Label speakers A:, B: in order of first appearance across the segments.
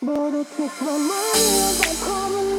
A: But it takes my money as I'm coming.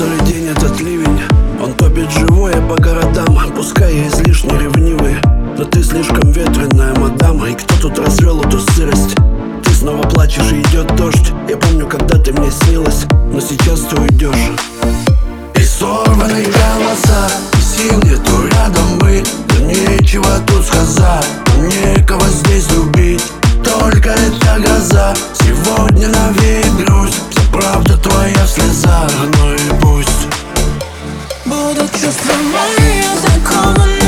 B: Который день этот ливень. Он топит живое по городам Пускай я излишне ревнивый. Но ты слишком ветреная, мадам И кто тут развел эту сырость? Ты снова плачешь и идет дождь. Я помню, когда ты мне снилась Но сейчас ты уйдешь. И сорванные голоса И сил нету рядом быть. Да нечего тут сказать Некого здесь любить. Только это гроза. Сегодня навеет грусть Вся правда твоя в слезах
A: my
C: ears are calling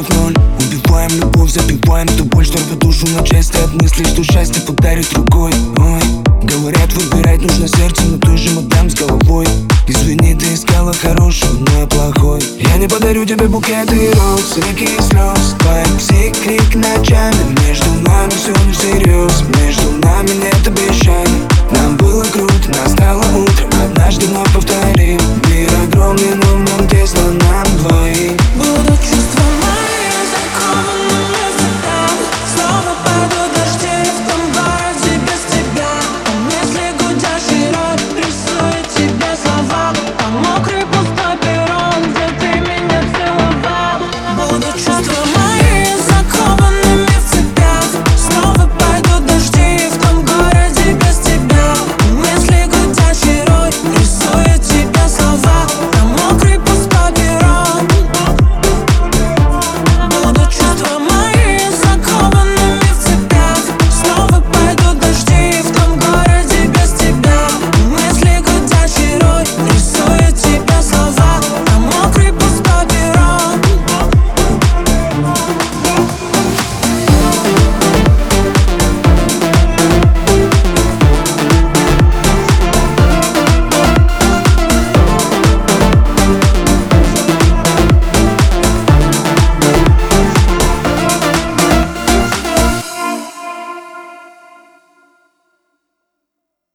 C: вновь ноль Убиваем любовь, забиваем ту боль Что рвет душу на части от мыслей Что счастье подарит другой. Ой, говорят, выбирать нужно сердце Но ты же мадам с головой. Извини, ты искала хорошего, но я плохой. Я не подарю тебе букеты роз Реки слез Твоих крик ночами